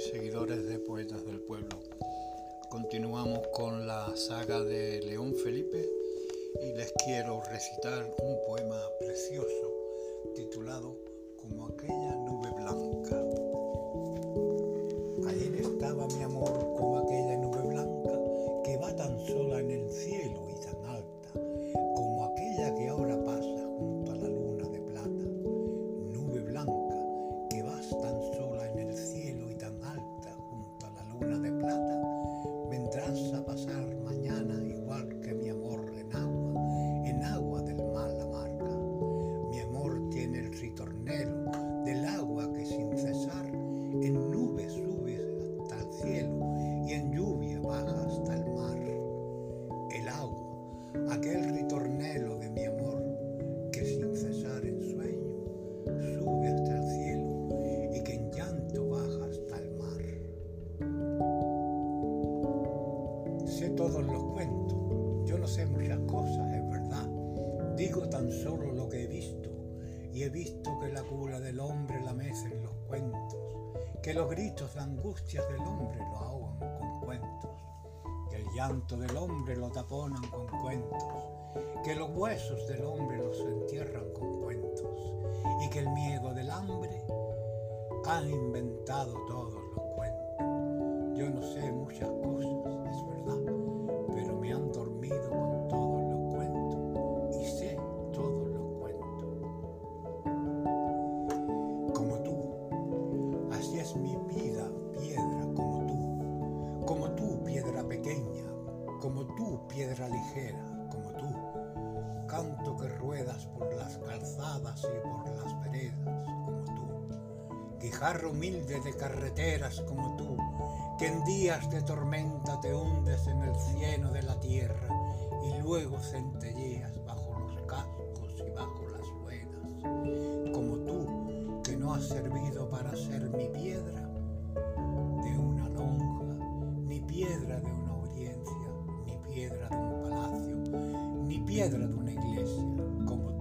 seguidores de Poetas del Pueblo. Continuamos con la saga de León Felipe y les quiero recitar un poema precioso titulado Como aquella nube blanca. Ayer estaba mi amor pasar mañana igual que mi amor en agua, en agua del mar la marca. Mi amor tiene el ritornelo del agua que sin cesar en nubes sube hasta el cielo y en lluvia baja hasta el mar. El agua, aquel ritornelo los cuentos, yo no sé muchas cosas, es verdad. Digo tan solo lo que he visto y he visto que la cura del hombre la mecen los cuentos, que los gritos de angustias del hombre lo ahogan con cuentos, que el llanto del hombre lo taponan con cuentos, que los huesos del hombre los entierran con cuentos y que el miedo del hambre han inventado todos como tú, canto que ruedas por las calzadas y por las veredas, como tú. Guijarro humilde de carreteras como tú, que en días de tormenta te hundes en el cieno de la tierra y luego centelleas bajo los cascos y bajo las ruedas, como tú, que no has servido para ser mi piedra piedra de una iglesia, como